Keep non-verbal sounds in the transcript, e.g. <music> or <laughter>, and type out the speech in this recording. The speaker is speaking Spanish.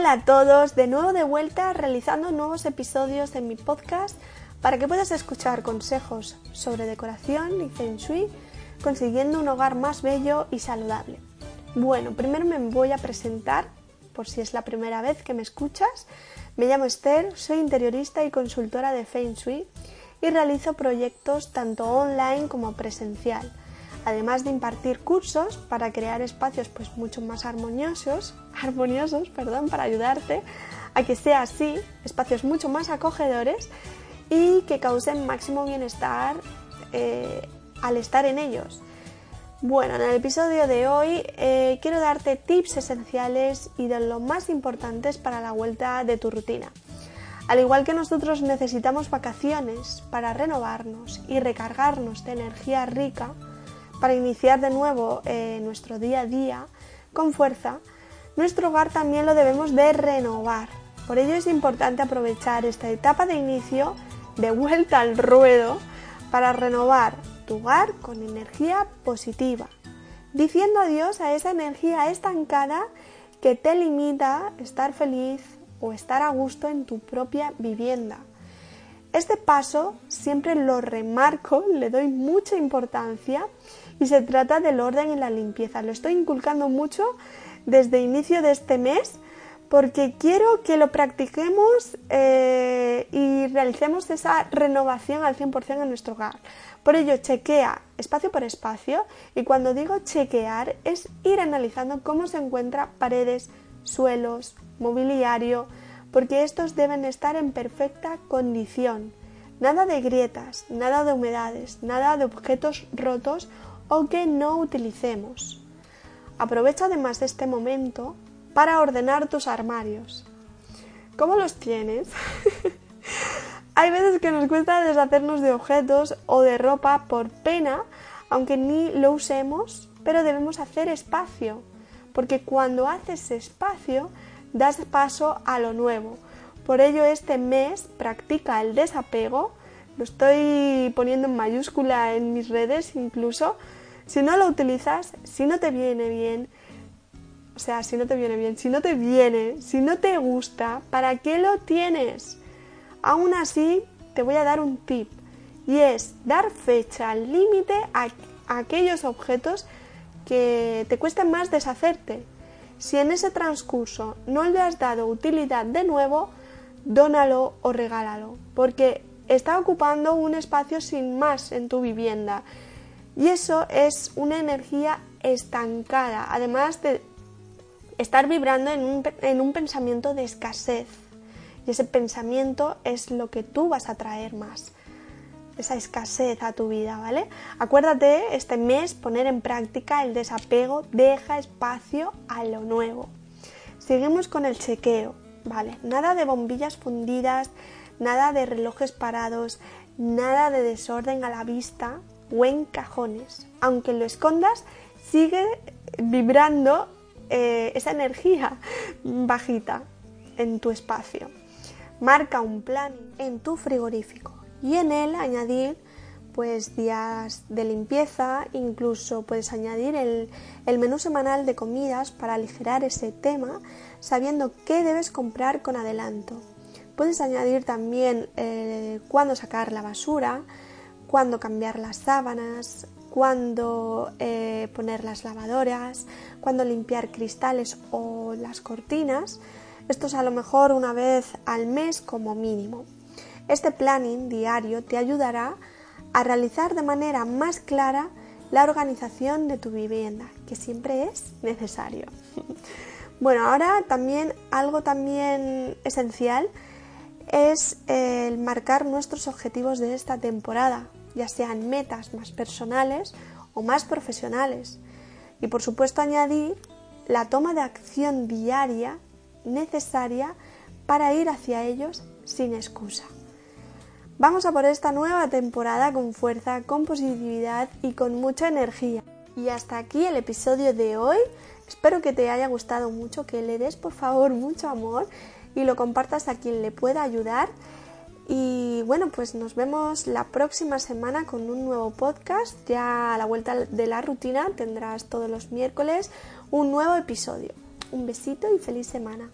Hola a todos, de nuevo de vuelta realizando nuevos episodios de mi podcast para que puedas escuchar consejos sobre decoración y feng shui consiguiendo un hogar más bello y saludable. Bueno, primero me voy a presentar por si es la primera vez que me escuchas. Me llamo Esther, soy interiorista y consultora de feng shui y realizo proyectos tanto online como presencial además de impartir cursos para crear espacios pues mucho más armoniosos, <laughs> armoniosos, perdón, para ayudarte a que sea así, espacios mucho más acogedores y que causen máximo bienestar eh, al estar en ellos. Bueno, en el episodio de hoy eh, quiero darte tips esenciales y de lo más importantes para la vuelta de tu rutina. Al igual que nosotros necesitamos vacaciones para renovarnos y recargarnos de energía rica, para iniciar de nuevo eh, nuestro día a día con fuerza, nuestro hogar también lo debemos de renovar. Por ello es importante aprovechar esta etapa de inicio, de vuelta al ruedo, para renovar tu hogar con energía positiva, diciendo adiós a esa energía estancada que te limita estar feliz o estar a gusto en tu propia vivienda. Este paso siempre lo remarco, le doy mucha importancia y se trata del orden y la limpieza. Lo estoy inculcando mucho desde inicio de este mes porque quiero que lo practiquemos eh, y realicemos esa renovación al 100% en nuestro hogar. Por ello, chequea espacio por espacio y cuando digo chequear es ir analizando cómo se encuentran paredes, suelos, mobiliario, porque estos deben estar en perfecta condición. Nada de grietas, nada de humedades, nada de objetos rotos o que no utilicemos. Aprovecha además este momento para ordenar tus armarios. ¿Cómo los tienes? <laughs> Hay veces que nos cuesta deshacernos de objetos o de ropa por pena, aunque ni lo usemos, pero debemos hacer espacio, porque cuando haces espacio das paso a lo nuevo. Por ello este mes practica el desapego, lo estoy poniendo en mayúscula en mis redes incluso. Si no lo utilizas, si no te viene bien, o sea, si no te viene bien, si no te viene, si no te gusta, ¿para qué lo tienes? Aún así, te voy a dar un tip y es dar fecha límite a, aquellos objetos que te cuesten más deshacerte. Si en ese transcurso no le has dado utilidad de nuevo, dónalo o regálalo, porque está ocupando un espacio sin más en tu vivienda. Y eso es una energía estancada, además de estar vibrando en un, en un pensamiento de escasez. Y ese pensamiento es lo que tú vas a traer más esa escasez a tu vida, ¿vale? Acuérdate este mes poner en práctica el desapego, deja espacio a lo nuevo. Seguimos con el chequeo, ¿vale? Nada de bombillas fundidas, nada de relojes parados, nada de desorden a la vista o en cajones. Aunque lo escondas, sigue vibrando eh, esa energía <laughs> bajita en tu espacio. Marca un plan en tu frigorífico y en él añadir pues días de limpieza, incluso puedes añadir el, menú semanal de comidas para aligerar ese tema, sabiendo qué debes comprar con adelanto. Puedes añadir también eh, cuándo sacar la basura, cuándo cambiar las sábanas, cuándo eh, poner las lavadoras, cuándo limpiar cristales o las cortinas. Esto es a lo mejor una vez al mes como mínimo. Este planning diario te ayudará a realizar de manera más clara la organización de tu vivienda, que siempre es necesario. <laughs> bueno, ahora también algo también esencial es el marcar nuestros objetivos de esta temporada, ya sean metas más personales o más profesionales. Y por supuesto añadir la toma de acción diaria necesaria para ir hacia ellos sin excusa. Vamos a por esta nueva temporada con fuerza, con positividad y con mucha energía. Y hasta aquí el episodio de hoy. Espero que te haya gustado mucho, que le des por favor mucho amor y lo compartas a quien le pueda ayudar. Y bueno, pues nos vemos la próxima semana con un nuevo podcast. Ya a la vuelta de la rutina tendrás todos los miércoles un nuevo episodio. Un besito y feliz semana.